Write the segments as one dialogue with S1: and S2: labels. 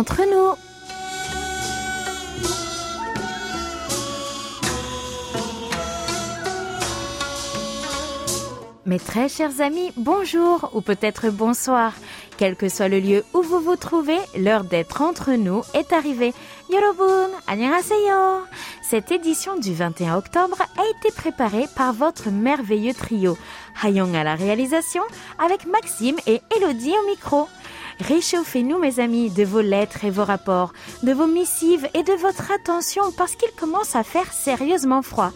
S1: entre. Mes très chers amis, bonjour ou peut-être bonsoir. Quel que soit le lieu où vous vous trouvez, l'heure d'être entre nous est arrivée. Yorobun, annyeonghaseyo. Cette édition du 21 octobre a été préparée par votre merveilleux trio. Hayong à la réalisation avec Maxime et Elodie au micro. Réchauffez-nous, mes amis, de vos lettres et vos rapports, de vos missives et de votre attention parce qu'il commence à faire sérieusement froid.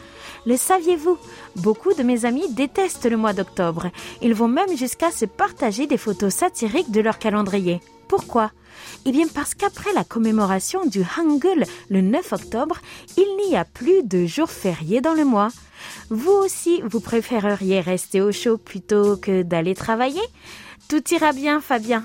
S1: Le saviez-vous? Beaucoup de mes amis détestent le mois d'octobre. Ils vont même jusqu'à se partager des photos satiriques de leur calendrier. Pourquoi? Eh bien parce qu'après la commémoration du Hangul le 9 octobre, il n'y a plus de jours fériés dans le mois. Vous aussi, vous préféreriez rester au chaud plutôt que d'aller travailler? Tout ira bien, Fabien.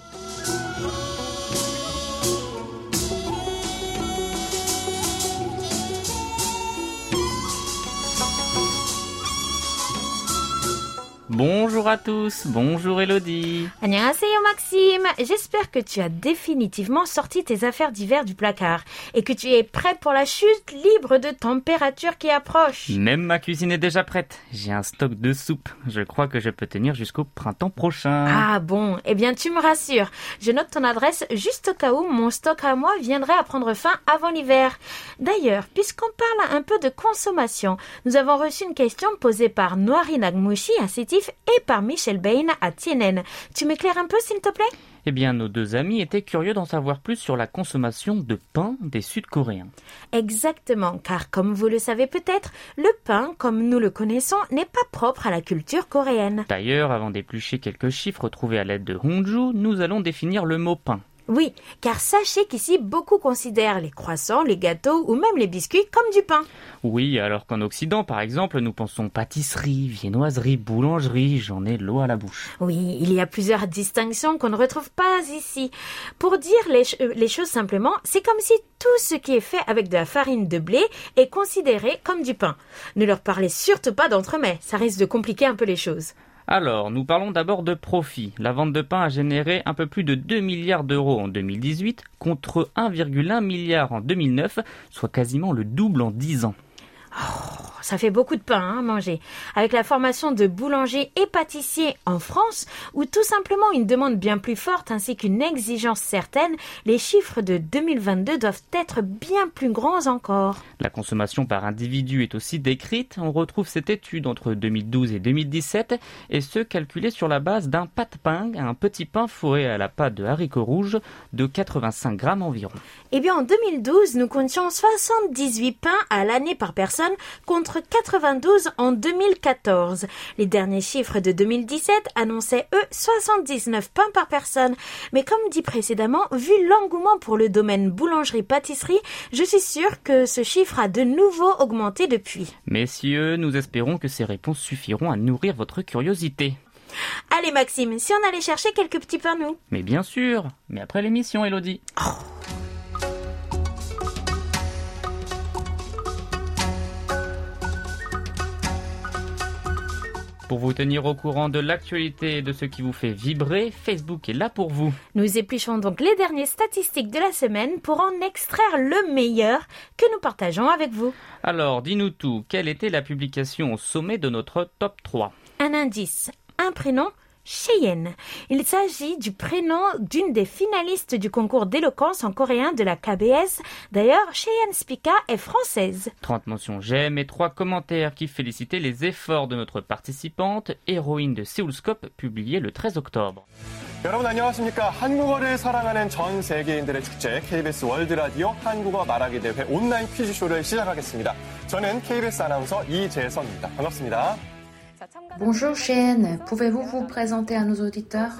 S2: Bonjour à tous, bonjour Elodie.
S1: Annyeonghaseyo Maxime, j'espère que tu as définitivement sorti tes affaires d'hiver du placard et que tu es prêt pour la chute libre de température qui approche.
S2: Même ma cuisine est déjà prête. J'ai un stock de soupe. Je crois que je peux tenir jusqu'au printemps prochain.
S1: Ah bon, eh bien tu me rassures. Je note ton adresse juste au cas où mon stock à moi viendrait à prendre fin avant l'hiver. D'ailleurs, puisqu'on parle un peu de consommation, nous avons reçu une question posée par Noiri Nagmushi à Et par Michel Bain à Tienen. Tu m'éclaires un peu s'il te plaît?
S2: Eh bien, nos deux amis étaient curieux d'en savoir plus sur la consommation de pain des Sud-Coréens.
S1: Exactement, car comme vous le savez peut-être, le pain, comme nous le connaissons, n'est pas propre à la culture coréenne.
S2: D'ailleurs, avant d'éplucher quelques chiffres trouvés à l'aide de Hongju, nous allons définir le mot pain.
S1: Oui, car sachez qu'ici, beaucoup considèrent les croissants, les gâteaux ou même les biscuits comme du pain.
S2: Oui, alors qu'en Occident, par exemple, nous pensons pâtisserie, viennoiserie, boulangerie, j'en ai l'eau à la bouche.
S1: Oui, il y a plusieurs distinctions qu'on ne retrouve pas ici. Pour dire les, euh, les choses simplement, c'est comme si tout ce qui est fait avec de la farine de blé est considéré comme du pain. Ne leur parlez surtout pas d'entremets, ça risque de compliquer un peu les choses.
S2: Alors, nous parlons d'abord de profit. La vente de pain a généré un peu plus de 2 milliards d'euros en 2018 contre 1,1 milliard en 2009, soit quasiment le double en 10 ans.
S1: Ça fait beaucoup de pain hein, à manger. Avec la formation de boulangers et pâtissiers en France, ou tout simplement une demande bien plus forte ainsi qu'une exigence certaine, les chiffres de 2022 doivent être bien plus grands encore.
S2: La consommation par individu est aussi décrite. On retrouve cette étude entre 2012 et 2017 et ce calculé sur la base d'un pas de pain, un petit pain fourré à la pâte de haricots rouges de 85 grammes environ.
S1: Eh bien, en 2012, nous comptions 78 pains à l'année par personne contre 92 en 2014. Les derniers chiffres de 2017 annonçaient, eux, 79 pains par personne. Mais comme dit précédemment, vu l'engouement pour le domaine boulangerie-pâtisserie, je suis sûre que ce chiffre a de nouveau augmenté depuis.
S2: Messieurs, nous espérons que ces réponses suffiront à nourrir votre curiosité.
S1: Allez Maxime, si on allait chercher quelques petits pains, nous
S2: Mais bien sûr, mais après l'émission, Elodie. Pour vous tenir au courant de l'actualité et de ce qui vous fait vibrer, Facebook est là pour vous.
S1: Nous épluchons donc les dernières statistiques de la semaine pour en extraire le meilleur que nous partageons avec vous.
S2: Alors, dis-nous tout, quelle était la publication au sommet de notre top 3
S1: Un indice, un prénom, Cheyenne. Il s'agit du prénom d'une des finalistes du concours d'éloquence en coréen de la KBS. D'ailleurs, Cheyenne Spica est française.
S2: 30 mentions j'aime et 3 commentaires qui félicitaient les efforts de notre participante, héroïne de Séoulscope, publié le 13 octobre.
S3: 여러분 안녕하십니까? 한국어를 사랑하는 전 세계인들의 축제 KBS 월드 라디오 한국어 말하기 대회 온라인 퀴즈쇼를 시작하겠습니다. 저는 KBS 아나운서 이재성입니다. 반갑습니다.
S4: Bonjour Cheyenne, pouvez-vous vous présenter à nos auditeurs?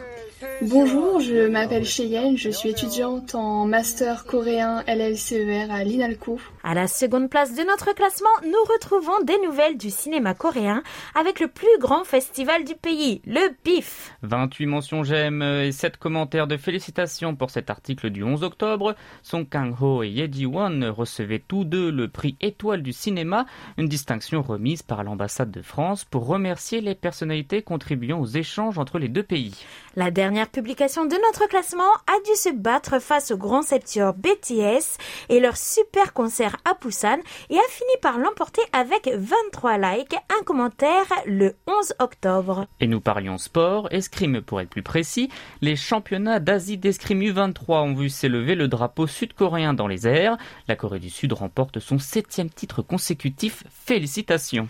S4: Bonjour, je m'appelle Cheyenne, je suis étudiante en master coréen LLCER à l'INALCO.
S1: À la seconde place de notre classement, nous retrouvons des nouvelles du cinéma coréen avec le plus grand festival du pays, le PIF.
S2: 28 mentions j'aime et 7 commentaires de félicitations pour cet article du 11 octobre. Song Kang-ho et Ye Ji-won recevaient tous deux le prix Étoile du cinéma, une distinction remise par l'ambassade de France pour remercier les personnalités contribuant aux échanges entre les deux pays.
S1: La dernière publication de notre classement a dû se battre face au grand septior BTS et leur super concert à Busan et a fini par l'emporter avec 23 likes, un commentaire le 11 octobre.
S2: Et nous parlions sport, escrime pour être plus précis, les championnats d'Asie d'escrime U23 ont vu s'élever le drapeau sud-coréen dans les airs. La Corée du Sud remporte son septième titre consécutif. Félicitations.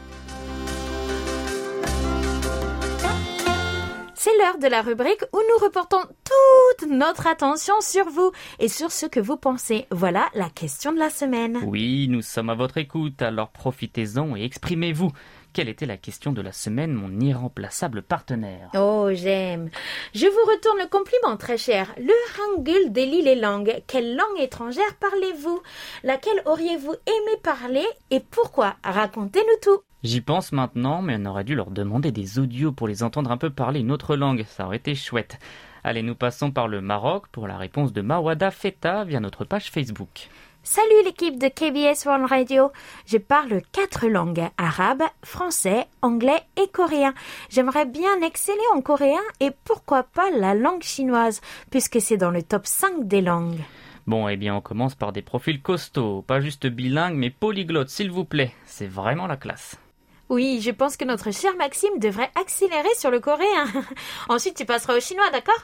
S1: C'est l'heure de la rubrique où nous reportons toute notre attention sur vous et sur ce que vous pensez. Voilà la question de la semaine.
S2: Oui, nous sommes à votre écoute, alors profitez-en et exprimez-vous. Quelle était la question de la semaine, mon irremplaçable partenaire?
S1: Oh, j'aime. Je vous retourne le compliment, très cher. Le Hangul délie les langues. Quelle langue étrangère parlez-vous? Laquelle auriez-vous aimé parler et pourquoi? Racontez-nous tout.
S2: J'y pense maintenant, mais on aurait dû leur demander des audios pour les entendre un peu parler une autre langue. Ça aurait été chouette. Allez, nous passons par le Maroc pour la réponse de Mawada Feta via notre page Facebook.
S1: Salut l'équipe de KBS World Radio. Je parle quatre langues, arabe, français, anglais et coréen. J'aimerais bien exceller en coréen et pourquoi pas la langue chinoise, puisque c'est dans le top 5 des langues.
S2: Bon, eh bien, on commence par des profils costauds, pas juste bilingues, mais polyglottes, s'il vous plaît. C'est vraiment la classe.
S1: Oui, je pense que notre cher Maxime devrait accélérer sur le coréen. Ensuite, tu passeras au chinois, d'accord?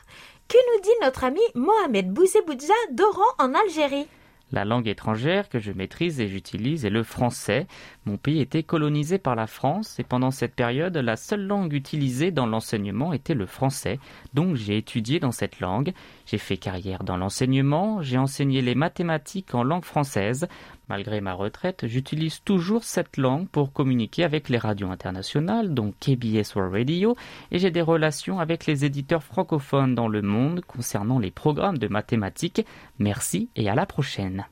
S1: Que nous dit notre ami Mohamed Bouzeboudja d'Oran en Algérie?
S2: La langue étrangère que je maîtrise et j'utilise est le français. Mon pays était colonisé par la France et pendant cette période, la seule langue utilisée dans l'enseignement était le français. Donc j'ai étudié dans cette langue. J'ai fait carrière dans l'enseignement. J'ai enseigné les mathématiques en langue française. Malgré ma retraite, j'utilise toujours cette langue pour communiquer avec les radios internationales, donc KBS World Radio, et j'ai des relations avec les éditeurs francophones dans le monde concernant les programmes de mathématiques. Merci et à la prochaine.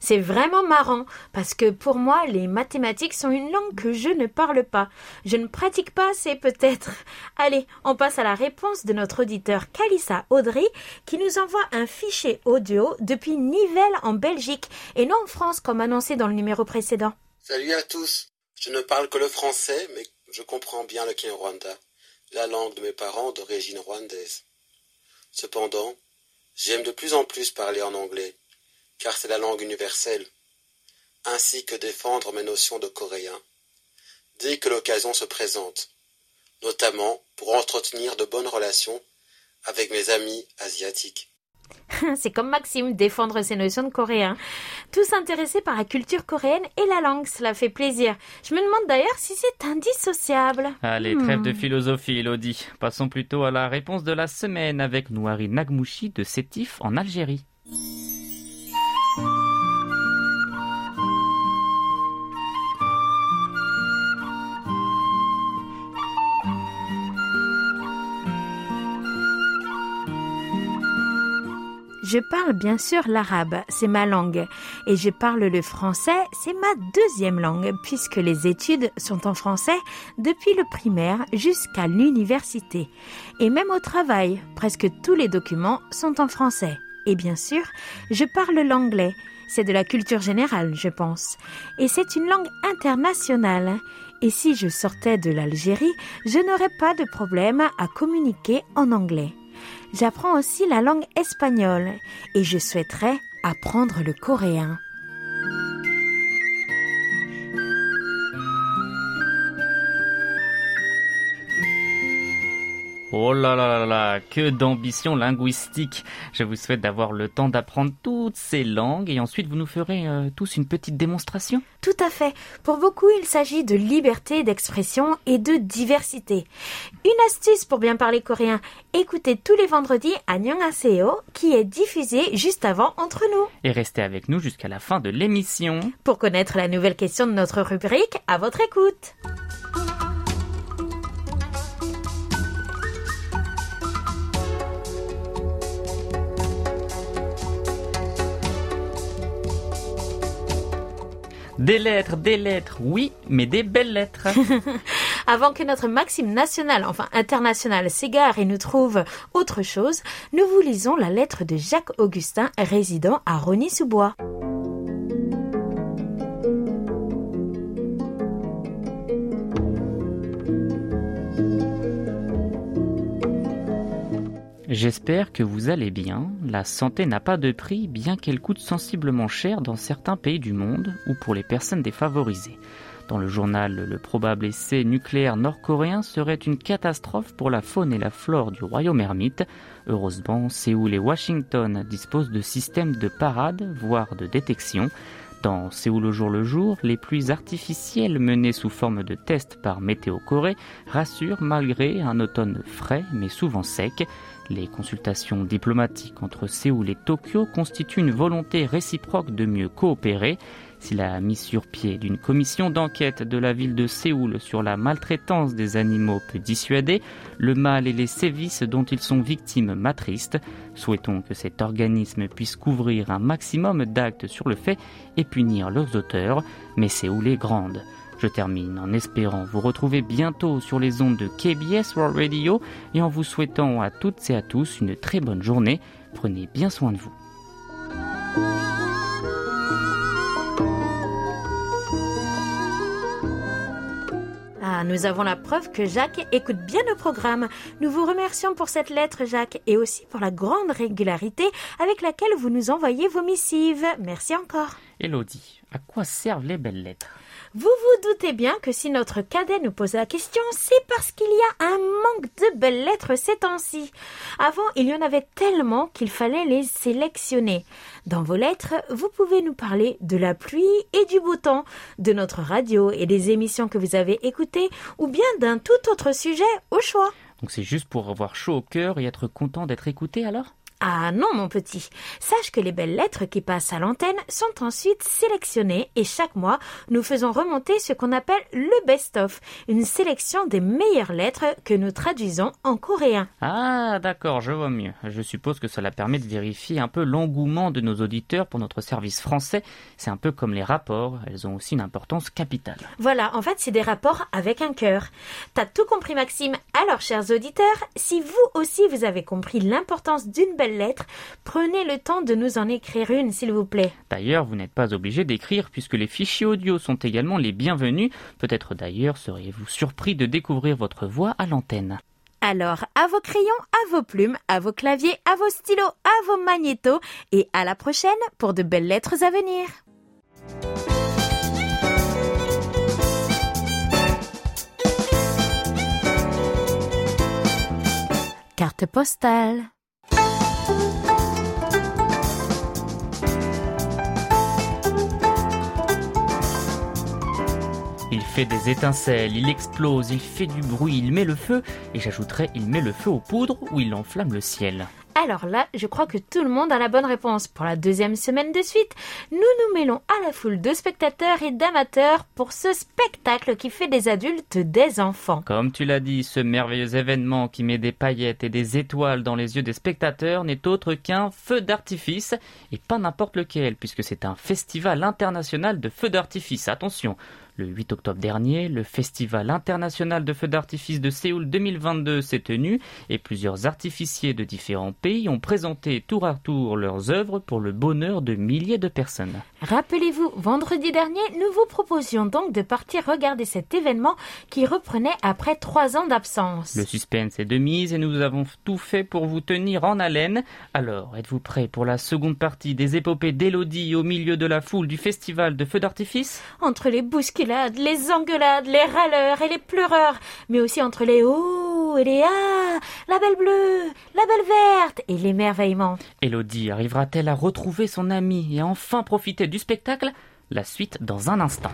S1: C'est vraiment marrant parce que pour moi, les mathématiques sont une langue que je ne parle pas. Je ne pratique pas assez peut-être. Allez, on passe à la réponse de notre auditeur Kalissa Audrey qui nous envoie un fichier audio depuis Nivelles en Belgique et non en France comme annoncé dans le numéro précédent.
S5: Salut à tous. Je ne parle que le français, mais je comprends bien le Kinyarwanda, la langue de mes parents d'origine rwandaise. Cependant, j'aime de plus en plus parler en anglais car c'est la langue universelle, ainsi que défendre mes notions de coréen, dès que l'occasion se présente, notamment pour entretenir de bonnes relations avec mes amis asiatiques.
S1: C'est comme Maxime, défendre ses notions de coréen. Tous intéressés par la culture coréenne et la langue, cela fait plaisir. Je me demande d'ailleurs si c'est indissociable.
S2: Allez, trêve de hmm. philosophie, Elodie. Passons plutôt à la réponse de la semaine avec Nouari Nagmouchi de Sétif en Algérie.
S1: Je parle bien sûr l'arabe, c'est ma langue, et je parle le français, c'est ma deuxième langue, puisque les études sont en français depuis le primaire jusqu'à l'université. Et même au travail, presque tous les documents sont en français. Et bien sûr, je parle l'anglais. C'est de la culture générale, je pense. Et c'est une langue internationale. Et si je sortais de l'Algérie, je n'aurais pas de problème à communiquer en anglais. J'apprends aussi la langue espagnole et je souhaiterais apprendre le coréen.
S2: Oh là là là là, que d'ambition linguistique. Je vous souhaite d'avoir le temps d'apprendre toutes ces langues et ensuite vous nous ferez euh, tous une petite démonstration.
S1: Tout à fait. Pour beaucoup, il s'agit de liberté d'expression et de diversité. Une astuce pour bien parler coréen, écoutez tous les vendredis Annyeonghaseyo qui est diffusé juste avant entre nous.
S2: Et restez avec nous jusqu'à la fin de l'émission.
S1: Pour connaître la nouvelle question de notre rubrique, à votre écoute.
S2: Des lettres, des lettres, oui, mais des belles lettres.
S1: Avant que notre maxime national, enfin international, s'égare et nous trouve autre chose, nous vous lisons la lettre de Jacques Augustin, résident à Rony-sous-Bois.
S2: J'espère que vous allez bien. La santé n'a pas de prix, bien qu'elle coûte sensiblement cher dans certains pays du monde ou pour les personnes défavorisées. Dans le journal, le probable essai nucléaire nord-coréen serait une catastrophe pour la faune et la flore du royaume ermite. Heureusement, Séoul et Washington disposent de systèmes de parade, voire de détection. Dans Séoul au jour le jour, les pluies artificielles menées sous forme de tests par Météo Corée rassurent malgré un automne frais mais souvent sec. Les consultations diplomatiques entre Séoul et Tokyo constituent une volonté réciproque de mieux coopérer. Si la mise sur pied d'une commission d'enquête de la ville de Séoul sur la maltraitance des animaux peut dissuader, le mal et les sévices dont ils sont victimes m'attristent. Souhaitons que cet organisme puisse couvrir un maximum d'actes sur le fait et punir leurs auteurs, mais Séoul est grande. Je termine en espérant vous retrouver bientôt sur les ondes de KBS World Radio et en vous souhaitant à toutes et à tous une très bonne journée. Prenez bien soin de vous.
S1: Ah, nous avons la preuve que Jacques écoute bien le programme. Nous vous remercions pour cette lettre, Jacques, et aussi pour la grande régularité avec laquelle vous nous envoyez vos missives. Merci encore.
S2: Elodie, à quoi servent les belles lettres?
S1: Vous vous doutez bien que si notre cadet nous pose la question, c'est parce qu'il y a un manque de belles lettres ces temps-ci. Avant, il y en avait tellement qu'il fallait les sélectionner. Dans vos lettres, vous pouvez nous parler de la pluie et du beau temps, de notre radio et des émissions que vous avez écoutées, ou bien d'un tout autre sujet au choix.
S2: Donc c'est juste pour avoir chaud au cœur et être content d'être écouté alors?
S1: Ah non, mon petit. Sache que les belles lettres qui passent à l'antenne sont ensuite sélectionnées et chaque mois, nous faisons remonter ce qu'on appelle le best-of, une sélection des meilleures lettres que nous traduisons en coréen.
S2: Ah d'accord, je vois mieux. Je suppose que cela permet de vérifier un peu l'engouement de nos auditeurs pour notre service français. C'est un peu comme les rapports, elles ont aussi une importance capitale.
S1: Voilà, en fait, c'est des rapports avec un cœur. T'as tout compris, Maxime. Alors, chers auditeurs, si vous aussi vous avez compris l'importance d'une belle lettre, prenez le temps de nous en écrire une, s'il vous plaît.
S2: D'ailleurs, vous n'êtes pas obligé d'écrire puisque les fichiers audio sont également les bienvenus. Peut-être d'ailleurs seriez-vous surpris de découvrir votre voix à l'antenne.
S1: Alors, à vos crayons, à vos plumes, à vos claviers, à vos stylos, à vos magnétos, et à la prochaine pour de belles lettres à venir. Carte postale.
S2: Fait des étincelles, il explose, il fait du bruit, il met le feu, et j'ajouterais il met le feu aux poudres ou il enflamme le ciel.
S1: Alors là, je crois que tout le monde a la bonne réponse. Pour la deuxième semaine de suite, nous nous mêlons à la foule de spectateurs et d'amateurs pour ce spectacle qui fait des adultes des enfants.
S2: Comme tu l'as dit, ce merveilleux événement qui met des paillettes et des étoiles dans les yeux des spectateurs n'est autre qu'un feu d'artifice, et pas n'importe lequel, puisque c'est un festival international de feux d'artifice. Attention, le 8 octobre dernier, le Festival international de feux d'artifice de Séoul 2022 s'est tenu et plusieurs artificiers de différents pays ont présenté tour à tour leurs œuvres pour le bonheur de milliers de personnes.
S1: Rappelez-vous, vendredi dernier, nous vous proposions donc de partir regarder cet événement qui reprenait après trois ans d'absence.
S2: Le suspense est de mise et nous avons tout fait pour vous tenir en haleine. Alors, êtes-vous prêts pour la seconde partie des épopées d'Élodie au milieu de la foule du festival de feux d'artifice?
S1: Entre les bousculades, les engueulades, les râleurs et les pleureurs, mais aussi entre les oh roues et les ah, la belle bleue, la belle verte et l'émerveillement.
S2: Elodie arrivera-t-elle à retrouver son amie et à enfin profiter du spectacle La suite dans un instant.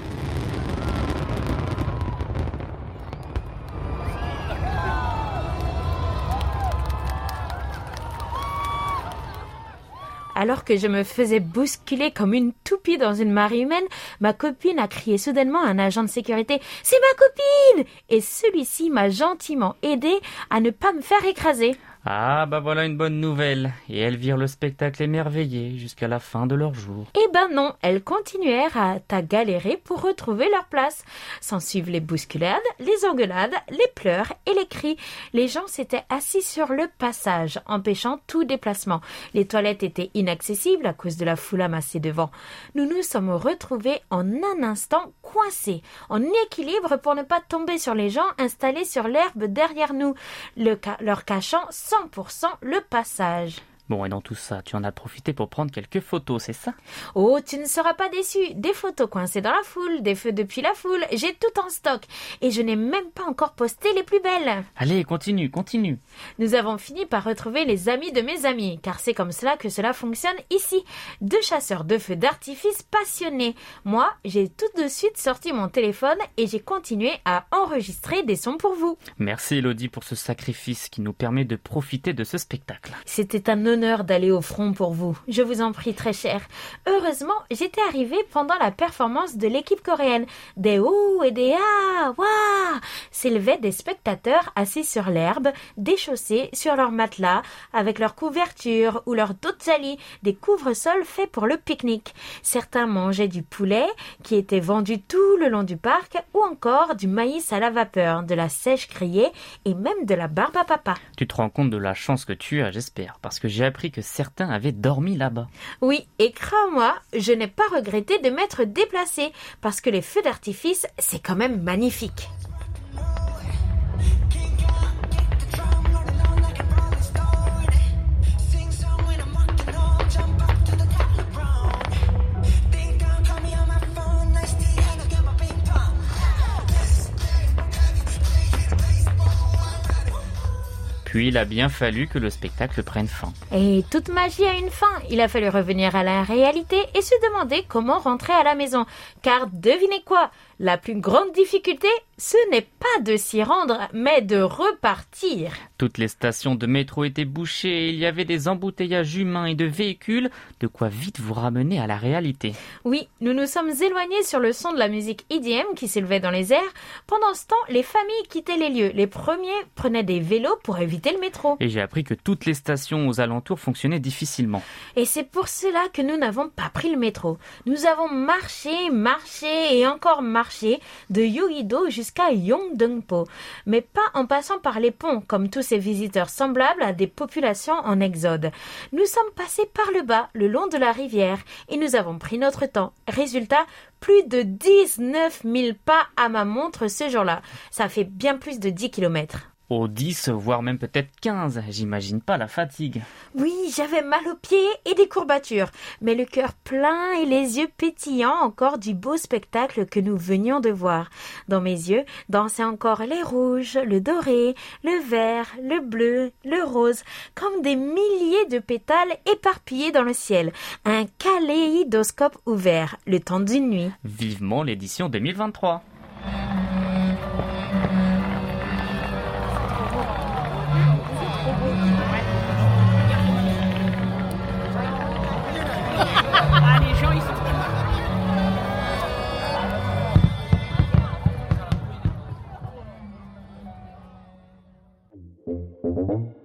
S1: Alors que je me faisais bousculer comme une toupie dans une marée humaine, ma copine a crié soudainement à un agent de sécurité C'est ma copine Et celui-ci m'a gentiment aidé à ne pas me faire écraser.
S2: Ah bah voilà une bonne nouvelle. Et elles virent le spectacle émerveillé jusqu'à la fin de leur jour.
S1: Eh ben non, elles continuèrent à galérer pour retrouver leur place. S'en suivent les bousculades, les engueulades, les pleurs et les cris. Les gens s'étaient assis sur le passage, empêchant tout déplacement. Les toilettes étaient inaccessibles à cause de la foule amassée devant. Nous nous sommes retrouvés en un instant coincés, en équilibre pour ne pas tomber sur les gens installés sur l'herbe derrière nous, le leur cachant sans 100% le passage.
S2: Bon, et dans tout ça, tu en as profité pour prendre quelques photos, c'est ça?
S1: Oh, tu ne seras pas déçu. Des photos coincées dans la foule, des feux depuis la foule, j'ai tout en stock. Et je n'ai même pas encore posté les plus belles.
S2: Allez, continue, continue.
S1: Nous avons fini par retrouver les amis de mes amis, car c'est comme cela que cela fonctionne ici. Deux chasseurs de feux d'artifice passionnés. Moi, j'ai tout de suite sorti mon téléphone et j'ai continué à enregistrer des sons pour vous.
S2: Merci Elodie pour ce sacrifice qui nous permet de profiter de ce spectacle.
S1: C'était un d'aller au front pour vous. Je vous en prie très cher. Heureusement, j'étais arrivée pendant la performance de l'équipe coréenne. Des ouh et des ah, waouh s'élevaient des spectateurs assis sur l'herbe, déchaussés sur leurs matelas, avec leurs couvertures ou leurs dotsali, des couvre-sols faits pour le pique-nique. Certains mangeaient du poulet, qui était vendu tout le long du parc, ou encore du maïs à la vapeur, de la sèche grillée et même de la barbe à papa.
S2: Tu te rends compte de la chance que tu as, j'espère, parce que j'ai appris que certains avaient dormi là-bas.
S1: Oui, et crois-moi, je n'ai pas regretté de m'être déplacé, parce que les feux d'artifice, c'est quand même magnifique.
S2: Puis il a bien fallu que le spectacle prenne fin.
S1: Et toute magie a une fin. Il a fallu revenir à la réalité et se demander comment rentrer à la maison. Car devinez quoi? La plus grande difficulté, ce n'est pas de s'y rendre, mais de repartir.
S2: Toutes les stations de métro étaient bouchées et il y avait des embouteillages humains et de véhicules, de quoi vite vous ramener à la réalité.
S1: Oui, nous nous sommes éloignés sur le son de la musique EDM qui s'élevait dans les airs. Pendant ce temps, les familles quittaient les lieux. Les premiers prenaient des vélos pour éviter le métro.
S2: Et j'ai appris que toutes les stations aux alentours fonctionnaient difficilement.
S1: Et c'est pour cela que nous n'avons pas pris le métro. Nous avons marché, marché et encore marché de Yoido jusqu'à jusqu'à Yongdongpo, mais pas en passant par les ponts, comme tous ces visiteurs semblables à des populations en exode. Nous sommes passés par le bas, le long de la rivière, et nous avons pris notre temps. Résultat, plus de 19 000 pas à ma montre ce jour-là. Ça fait bien plus de 10 kilomètres.
S2: Au 10, voire même peut-être 15, j'imagine pas la fatigue.
S1: Oui, j'avais mal aux pieds et des courbatures, mais le cœur plein et les yeux pétillants encore du beau spectacle que nous venions de voir. Dans mes yeux dansaient encore les rouges, le doré, le vert, le bleu, le rose, comme des milliers de pétales éparpillés dans le ciel. Un kaléidoscope ouvert, le temps d'une nuit.
S2: Vivement l'édition 2023.
S1: Mm-hmm.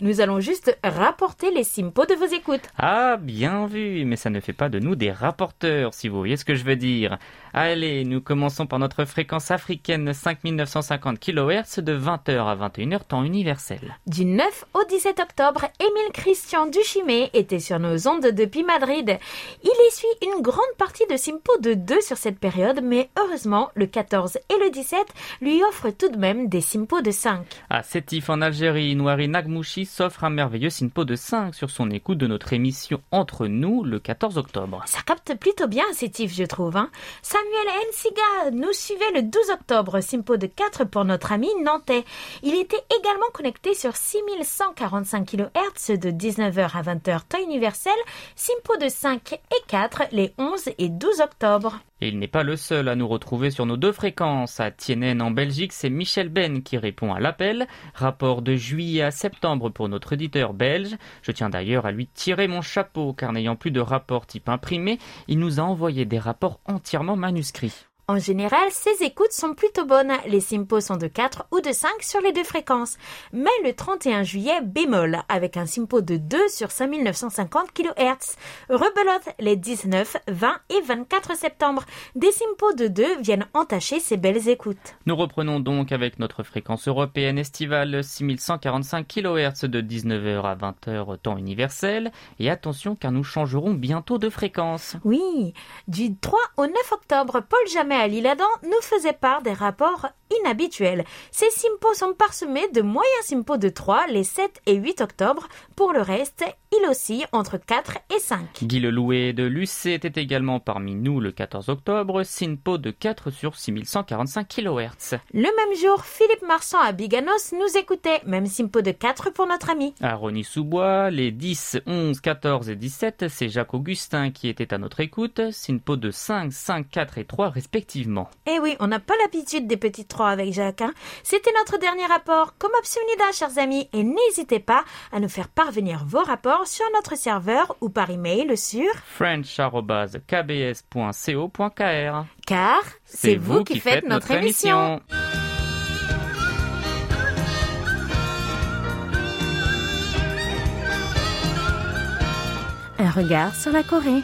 S1: Nous allons juste rapporter les simpos de vos écoutes.
S2: Ah, bien vu, mais ça ne fait pas de nous des rapporteurs, si vous voyez ce que je veux dire. Allez, nous commençons par notre fréquence africaine 5950 kHz de 20h à 21h temps universel.
S1: Du 9 au 17 octobre, Émile Christian Duchimé était sur nos ondes depuis Madrid. Il essuie une grande partie de Simpo de 2 sur cette période, mais heureusement, le 14 et le 17 lui offrent tout de même des Simpo de 5.
S2: À Sétif en Algérie, Noiri S'offre un merveilleux Simpo de 5 sur son écoute de notre émission Entre nous le 14 octobre.
S1: Ça capte plutôt bien Sétif, je trouve. Hein. Samuel Ensiga nous suivait le 12 octobre, Simpo de 4 pour notre ami nantais. Il était également connecté sur 6145 kHz de 19h à 20h temps universel, Simpo de 5 et 4 les 11 et 12 octobre.
S2: Il n'est pas le seul à nous retrouver sur nos deux fréquences. À Tienen en Belgique, c'est Michel Ben qui répond à l'appel. Rapport de juillet à septembre pour notre éditeur belge. Je tiens d'ailleurs à lui tirer mon chapeau car n'ayant plus de rapport type imprimé, il nous a envoyé des rapports entièrement manuscrits.
S1: En général, ces écoutes sont plutôt bonnes. Les simpos sont de 4 ou de 5 sur les deux fréquences. Mais le 31 juillet, bémol, avec un simpo de 2 sur 5950 kHz. Rebelote les 19, 20 et 24 septembre. Des simpos de 2 viennent entacher ces belles écoutes.
S2: Nous reprenons donc avec notre fréquence européenne estivale 6145 kHz de 19h à 20h temps universel. Et attention car nous changerons bientôt de fréquence.
S1: Oui, du 3 au 9 octobre, Paul Jamais à l'Île-Adam nous faisait part des rapports inhabituels. Ces simpos sont parsemés de moyens simpos de 3 les 7 et 8 octobre. Pour le reste, il oscille entre 4 et 5.
S2: Guy Lelouet de Lucé était également parmi nous le 14 octobre, Simpo de 4 sur 6145 kHz.
S1: Le même jour, Philippe Marsan à Biganos nous écoutait, même Simpo de 4 pour notre ami.
S2: À Rony-sous-Bois, les 10, 11, 14 et 17, c'est Jacques Augustin qui était à notre écoute, Simpo de 5, 5, 4 et 3 respectivement.
S1: Eh oui, on n'a pas l'habitude des petits 3 avec Jacques. Hein. C'était notre dernier rapport. Comme Absunida, chers amis, et n'hésitez pas à nous faire parvenir vos rapports sur notre serveur ou par email sur
S2: french.kbs.co.kr.
S1: Car c'est vous, qui faites notre émission. Un regard sur la Corée.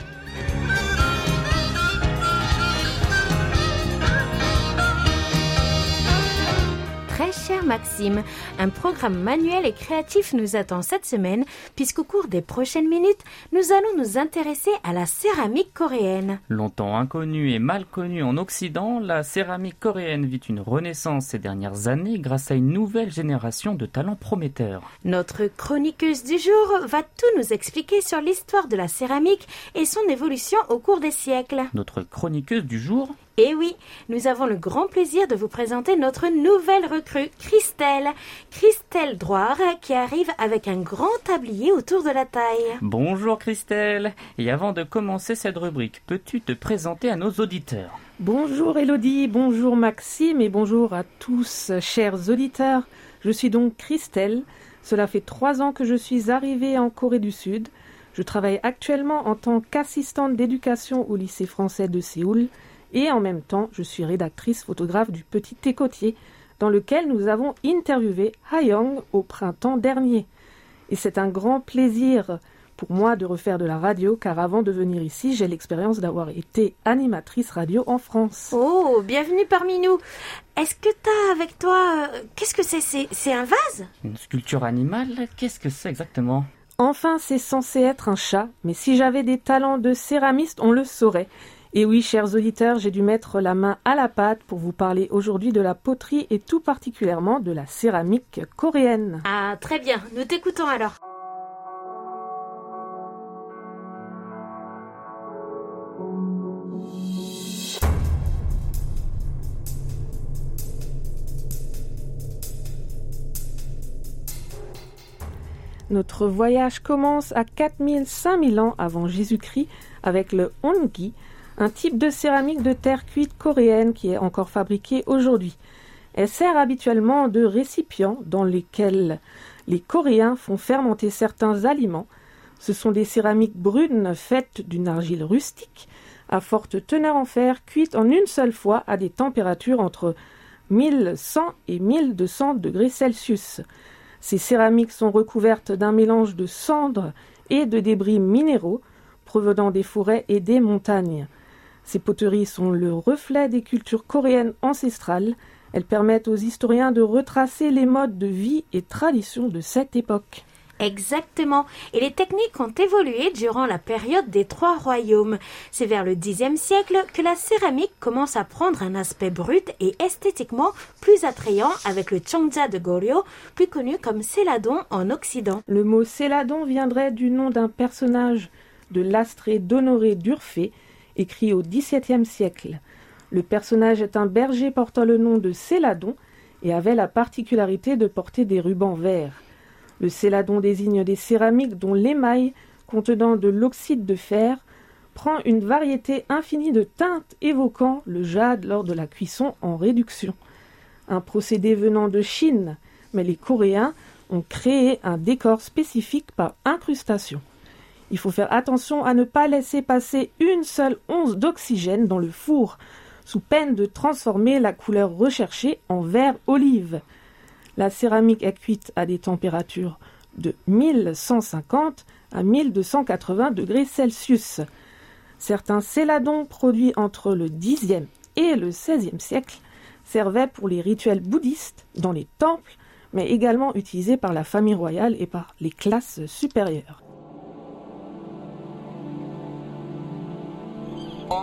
S1: Maxime, un programme manuel et créatif nous attend cette semaine puisqu'au cours des prochaines minutes, nous allons nous intéresser à la céramique coréenne.
S2: Longtemps inconnue et mal connue en Occident, la céramique coréenne vit une renaissance ces dernières années grâce à une nouvelle génération de talents prometteurs.
S1: Notre chroniqueuse du jour va tout nous expliquer sur l'histoire de la céramique et son évolution au cours des siècles.
S2: Notre chroniqueuse du jour
S1: et oui, nous avons le grand plaisir de vous présenter notre nouvelle recrue, Christelle. Christelle Droire, qui arrive avec un grand tablier autour de la taille.
S2: Bonjour Christelle. Et avant de commencer cette rubrique, peux-tu te présenter à nos auditeurs?
S6: Bonjour Elodie, bonjour Maxime et bonjour à tous, chers auditeurs. Je suis donc Christelle. Cela fait trois ans que je suis arrivée en Corée du Sud. Je travaille actuellement en tant qu'assistante d'éducation au lycée français de Séoul et en même temps, je suis rédactrice photographe du Petit Écotier, dans lequel nous avons interviewé Hayong au printemps dernier. Et c'est un grand plaisir pour moi de refaire de la radio, car avant de venir ici, j'ai l'expérience d'avoir été animatrice radio en France.
S1: Oh, bienvenue parmi nous. Est-ce que t'as avec toi... euh, Qu'est-ce que c'est? C'est c'est un vase?
S2: Une sculpture animale? Qu'est-ce que c'est exactement?
S6: Enfin, c'est censé être un chat, mais si j'avais des talents de céramiste, on le saurait. Et oui, chers auditeurs, j'ai dû mettre la main à la pâte pour vous parler aujourd'hui de la poterie et tout particulièrement de la céramique coréenne.
S1: Ah, très bien. Nous t'écoutons alors.
S6: Notre voyage commence à 4000-5000 ans avant Jésus-Christ avec le ongi, un type de céramique de terre cuite coréenne qui est encore fabriquée aujourd'hui. Elle sert habituellement de récipient dans lesquels les Coréens font fermenter certains aliments. Ce sont des céramiques brunes faites d'une argile rustique à forte teneur en fer, cuite en une seule fois à des températures entre 1100 et 1200 degrés Celsius. Ces céramiques sont recouvertes d'un mélange de cendres et de débris minéraux provenant des forêts et des montagnes. Ces poteries sont le reflet des cultures coréennes ancestrales. Elles permettent aux historiens de retracer les modes de vie et traditions de cette époque.
S1: Exactement. Et les techniques ont évolué durant la période des trois royaumes. C'est vers le Xe siècle que la céramique commence à prendre un aspect brut et esthétiquement plus attrayant avec le Chongja de Goryeo, plus connu comme céladon en Occident.
S6: Le mot céladon viendrait du nom d'un personnage de l'astrée d'Honoré d'Urfé, écrit au XVIIe siècle. Le personnage est un berger portant le nom de Céladon et avait la particularité de porter des rubans verts. Le céladon désigne des céramiques dont l'émail, contenant de l'oxyde de fer, prend une variété infinie de teintes évoquant le jade lors de la cuisson en réduction. Un procédé venant de Chine, mais les Coréens ont créé un décor spécifique par incrustation. Il faut faire attention à ne pas laisser passer une seule once d'oxygène dans le four, sous peine de transformer la couleur recherchée en vert olive. La céramique est cuite à des températures de 1150 à 1280 degrés Celsius. Certains céladons produits entre le Xe et le XVIe siècle servaient pour les rituels bouddhistes dans les temples, mais également utilisés par la famille royale et par les classes supérieures.
S2: Un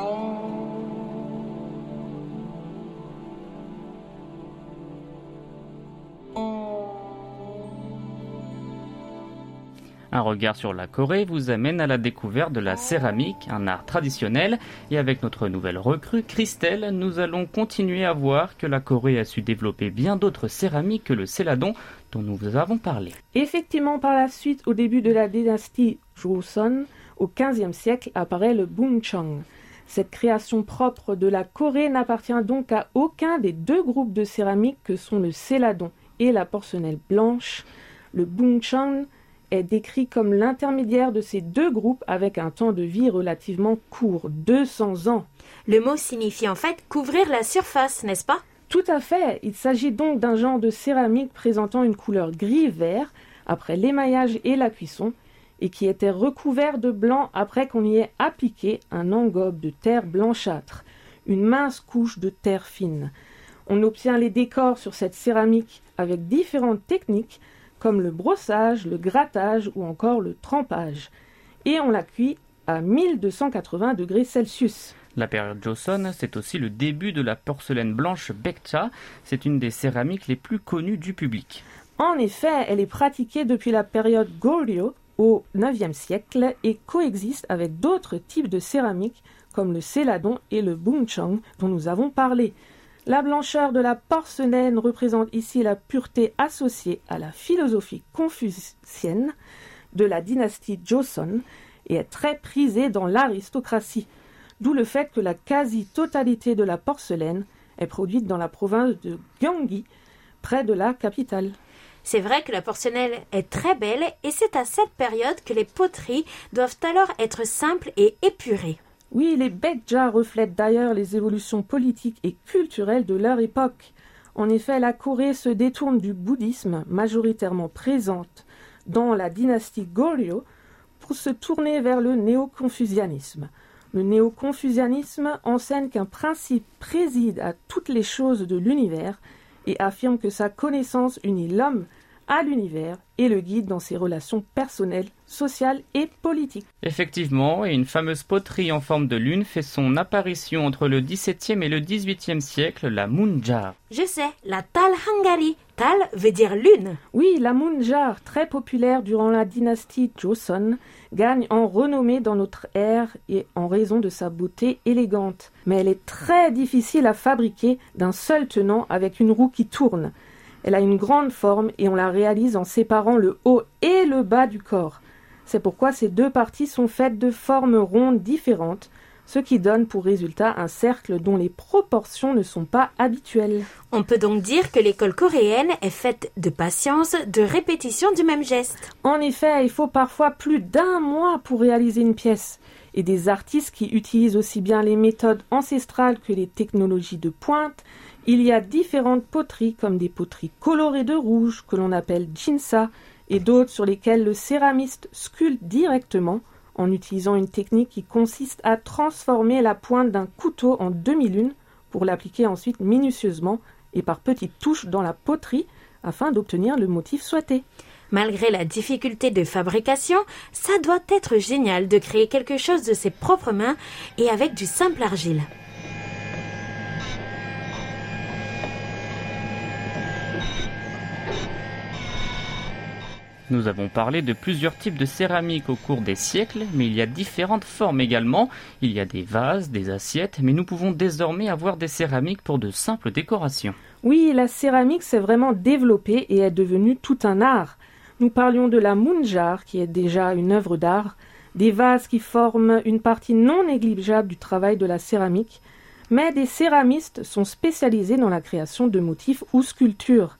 S2: regard sur la Corée vous amène à la découverte de la céramique, un art traditionnel, et avec notre nouvelle recrue, Christelle, nous allons continuer à voir que la Corée a su développer bien d'autres céramiques que le céladon dont nous vous avons parlé.
S6: Effectivement, par la suite, au début de la dynastie Joseon, au XVe siècle, apparaît le Buncheong. Cette création propre de la Corée n'appartient donc à aucun des deux groupes de céramique que sont le céladon et la porcelaine blanche. Le Buncheong est décrit comme l'intermédiaire de ces deux groupes avec un temps de vie relativement court, 200 ans.
S1: Le mot signifie en fait couvrir la surface, n'est-ce pas?
S6: Tout à fait. Il s'agit donc d'un genre de céramique présentant une couleur gris-vert après l'émaillage et la cuisson et qui était recouvert de blanc après qu'on y ait appliqué un engobe de terre blanchâtre, une mince couche de terre fine. On obtient les décors sur cette céramique avec différentes techniques comme le brossage, le grattage ou encore le trempage. Et on la cuit à 1280 degrés Celsius.
S2: La période Joseon, c'est aussi le début de la porcelaine blanche Bekcha. C'est une des céramiques les plus connues du public.
S6: En effet, elle est pratiquée depuis la période Goryeo au IXe siècle et coexiste avec d'autres types de céramiques comme le céladon et le buncheong dont nous avons parlé. La blancheur de la porcelaine représente ici la pureté associée à la philosophie confucienne de la dynastie Joseon et est très prisée dans l'aristocratie, d'où le fait que la quasi-totalité de la porcelaine est produite dans la province de Gyeonggi, près de la capitale.
S1: C'est vrai que la porcelaine est très belle et c'est à cette période que les poteries doivent alors être simples et épurées.
S6: Oui, les Bekja reflètent d'ailleurs les évolutions politiques et culturelles de leur époque. En effet, la Corée se détourne du bouddhisme, majoritairement présente dans la dynastie Goryeo, pour se tourner vers le néo-confucianisme. Le néo-confucianisme enseigne qu'un principe préside à toutes les choses de l'univers et affirme que sa connaissance unit l'homme à l'univers et le guide dans ses relations personnelles, sociales et politiques.
S2: Effectivement, et une fameuse poterie en forme de lune fait son apparition entre le XVIIe et le XVIIIe siècle, la Munjar.
S1: Je sais, la Tal Hangari. Tal veut dire lune.
S6: Oui, la Munjar, très populaire durant la dynastie Joseon, gagne en renommée dans notre ère et en raison de sa beauté élégante. Mais elle est très difficile à fabriquer d'un seul tenant avec une roue qui tourne. Elle a une grande forme et on la réalise en séparant le haut et le bas du corps. C'est pourquoi ces deux parties sont faites de formes rondes différentes, ce qui donne pour résultat un cercle dont les proportions ne sont pas habituelles.
S1: On peut donc dire que l'école coréenne est faite de patience, de répétition du même geste.
S6: En effet, il faut parfois plus d'un mois pour réaliser une pièce, et des artistes qui utilisent aussi bien les méthodes ancestrales que les technologies de pointe Il y a différentes poteries comme des poteries colorées de rouge que l'on appelle jinsa et d'autres sur lesquelles le céramiste sculpte directement en utilisant une technique qui consiste à transformer la pointe d'un couteau en demi-lune pour l'appliquer ensuite minutieusement et par petites touches dans la poterie afin d'obtenir le motif souhaité.
S1: Malgré la difficulté de fabrication, ça doit être génial de créer quelque chose de ses propres mains et avec du simple argile.
S2: Nous avons parlé de plusieurs types de céramique au cours des siècles, mais il y a différentes formes également. Il y a des vases, des assiettes, mais nous pouvons désormais avoir des céramiques pour de simples décorations.
S6: Oui, la céramique s'est vraiment développée et est devenue tout un art. Nous parlions de la munjar, qui est déjà une œuvre d'art, des vases qui forment une partie non négligeable du travail de la céramique, mais des céramistes sont spécialisés dans la création de motifs ou sculptures.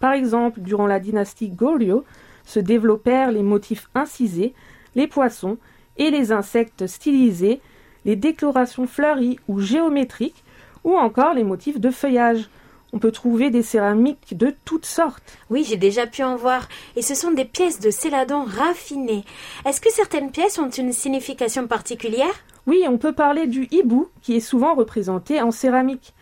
S6: Par exemple, durant la dynastie Goryeo, se développèrent les motifs incisés, les poissons et les insectes stylisés, les décorations fleuries ou géométriques, ou encore les motifs de feuillage. On peut trouver des céramiques de toutes sortes.
S1: Oui, j'ai déjà pu en voir. Et ce sont des pièces de céladon raffinées. Est-ce que certaines pièces ont une signification particulière?
S6: Oui, on peut parler du hibou, qui est souvent représenté en céramique.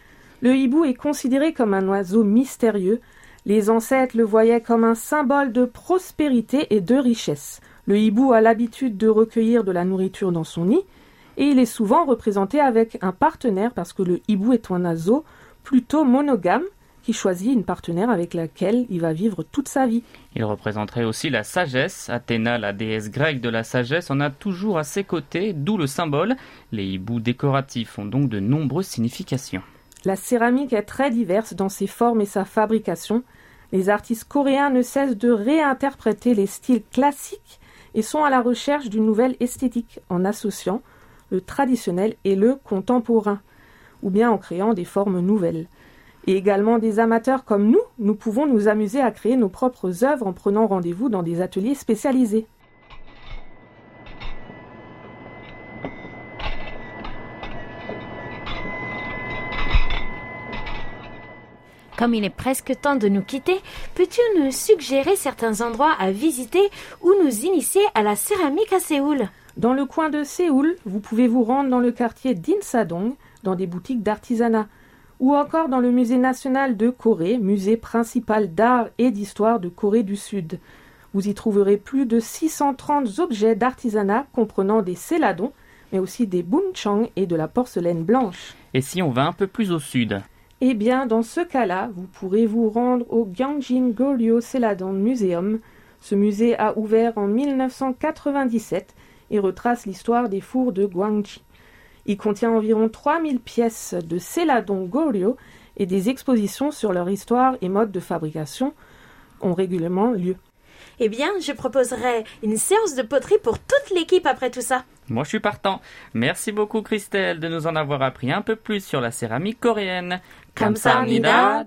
S6: Le hibou est considéré comme un oiseau mystérieux, les ancêtres le voyaient comme un symbole de prospérité et de richesse. Le hibou a l'habitude de recueillir de la nourriture dans son nid, et il est souvent représenté avec un partenaire parce que le hibou est un oiseau plutôt monogame qui choisit une partenaire avec laquelle il va vivre toute sa vie.
S2: Il représenterait aussi la sagesse. Athéna, la déesse grecque de la sagesse, en a toujours à ses côtés, d'où le symbole. Les hiboux décoratifs ont donc de nombreuses significations.
S6: La céramique est très diverse dans ses formes et sa fabrication. Les artistes coréens ne cessent de réinterpréter les styles classiques et sont à la recherche d'une nouvelle esthétique en associant le traditionnel et le contemporain, ou bien en créant des formes nouvelles. Et également des amateurs comme nous, nous pouvons nous amuser à créer nos propres œuvres en prenant rendez-vous dans des ateliers spécialisés.
S1: Comme il est presque temps de nous quitter, peux-tu nous suggérer certains endroits à visiter ou nous initier à la céramique à Séoul?
S6: Dans le coin de Séoul, vous pouvez vous rendre dans le quartier d'Insadong, dans des boutiques d'artisanat, ou encore dans le musée national de Corée, musée principal d'art et d'histoire de Corée du Sud. Vous y trouverez plus de 630 objets d'artisanat comprenant des céladons, mais aussi des bunchang et de la porcelaine blanche.
S2: Et si on va un peu plus au sud?
S6: Eh bien, dans ce cas-là, vous pourrez vous rendre au Gyeongjin Goryeo Celadon Museum. Ce musée a ouvert en 1997 et retrace l'histoire des fours de Gwangji. Il contient environ 3000 pièces de Celadon Goryeo et des expositions sur leur histoire et mode de fabrication ont régulièrement lieu
S1: eh bien, je proposerai une séance de poterie pour toute l'équipe après tout ça.
S2: Moi, je suis partant. Merci beaucoup, Christelle, de nous en avoir appris un peu plus sur la céramique coréenne.
S1: Comme ça, Nida.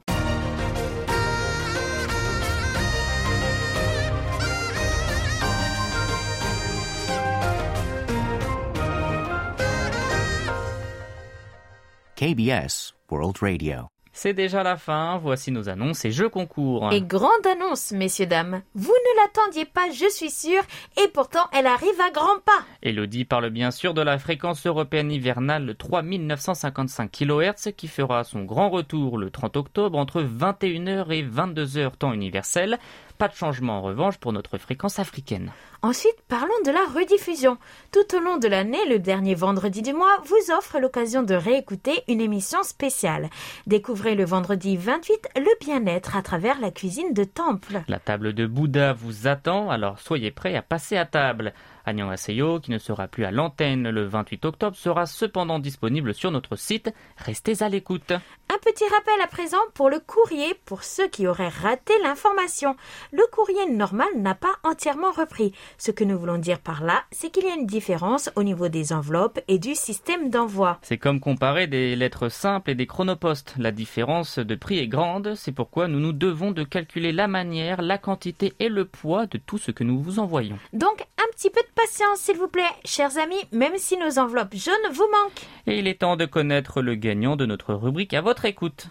S7: KBS World Radio.
S2: C'est déjà la fin, voici nos annonces et jeux concours.
S1: Et grande annonce, messieurs, dames. Vous ne l'attendiez pas, je suis sûre, et pourtant elle arrive à grands pas.
S2: Elodie parle bien sûr de la fréquence européenne hivernale 3955 kHz qui fera son grand retour le 30 octobre entre 21h et 22h temps universel. Pas de changement en revanche pour notre fréquence africaine.
S1: Ensuite, parlons de la rediffusion. Tout au long de l'année, le dernier vendredi du mois vous offre l'occasion de réécouter une émission spéciale. Découvrez le vendredi 28 le bien-être à travers la cuisine de temple.
S2: La table de Bouddha vous attend, alors soyez prêts à passer à table. Agnan Aseyo, qui ne sera plus à l'antenne le 28 octobre, sera cependant disponible sur notre site. Restez à l'écoute.
S1: Un petit rappel à présent pour le courrier pour ceux qui auraient raté l'information. Le courrier normal n'a pas entièrement repris. Ce que nous voulons dire par là, c'est qu'il y a une différence au niveau des enveloppes et du système d'envoi.
S2: C'est comme comparer des lettres simples et des chronopostes. La différence de prix est grande, c'est pourquoi nous nous devons de calculer la manière, la quantité et le poids de tout ce que nous vous envoyons.
S1: Donc un petit peu de patience, s'il vous plaît, chers amis, même si nos enveloppes jaunes vous manquent.
S2: Et il est temps de connaître le gagnant de notre rubrique à votre écoute.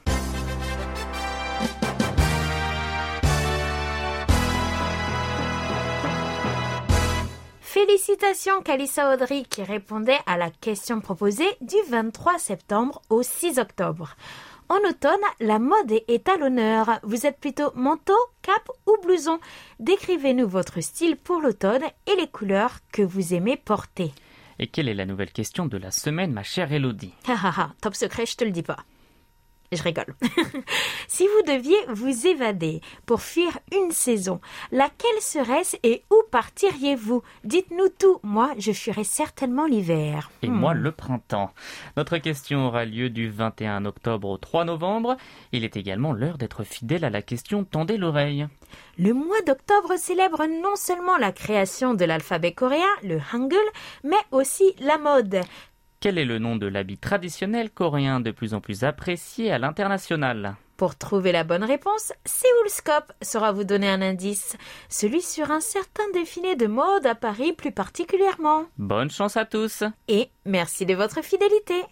S1: Félicitations Calissa Audry qui répondait à la question proposée du 23 septembre au 6 octobre. En automne, la mode est à l'honneur. Vous êtes plutôt manteau, cap ou blouson? Décrivez-nous votre style pour l'automne et les couleurs que vous aimez porter.
S2: Et quelle est la nouvelle question de la semaine, ma chère Elodie?
S1: Top secret, je te le dis pas. Je rigole. si vous deviez vous évader pour fuir une saison, laquelle serait-ce et où partiriez-vous? Dites-nous tout. Moi, je fuirais certainement l'hiver.
S2: Et
S1: Hmm.
S2: moi, le printemps. Notre question aura lieu du 21 octobre au 3 novembre. Il est également l'heure d'être fidèle à la question Tendez l'oreille.
S1: Le mois d'octobre célèbre non seulement la création de l'alphabet coréen, le Hangul, mais aussi la mode.
S2: Quel est le nom de l'habit traditionnel coréen de plus en plus apprécié à l'international
S1: Pour trouver la bonne réponse, Séoulscope saura vous donner un indice, celui sur un certain défilé de mode à Paris plus particulièrement.
S2: Bonne chance à tous
S1: Et merci de votre fidélité.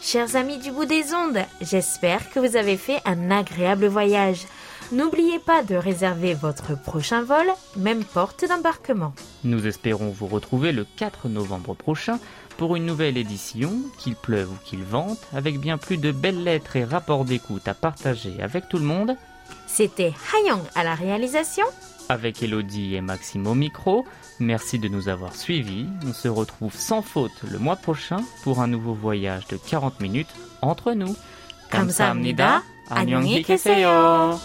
S1: Chers amis du bout des ondes, j'espère que vous avez fait un agréable voyage. N'oubliez pas de réserver votre prochain vol, même porte d'embarquement.
S2: Nous espérons vous retrouver le 4 novembre prochain pour une nouvelle édition, qu'il pleuve ou qu'il vente, avec bien plus de belles lettres et rapports d'écoute à partager avec tout le monde.
S1: C'était Hayang à la réalisation.
S2: Avec Elodie et Maxime au micro, merci de nous avoir suivis. On se retrouve sans faute le mois prochain pour un nouveau voyage de 40 minutes entre nous.
S1: Comme ça,
S2: 안녕히
S1: 계세요.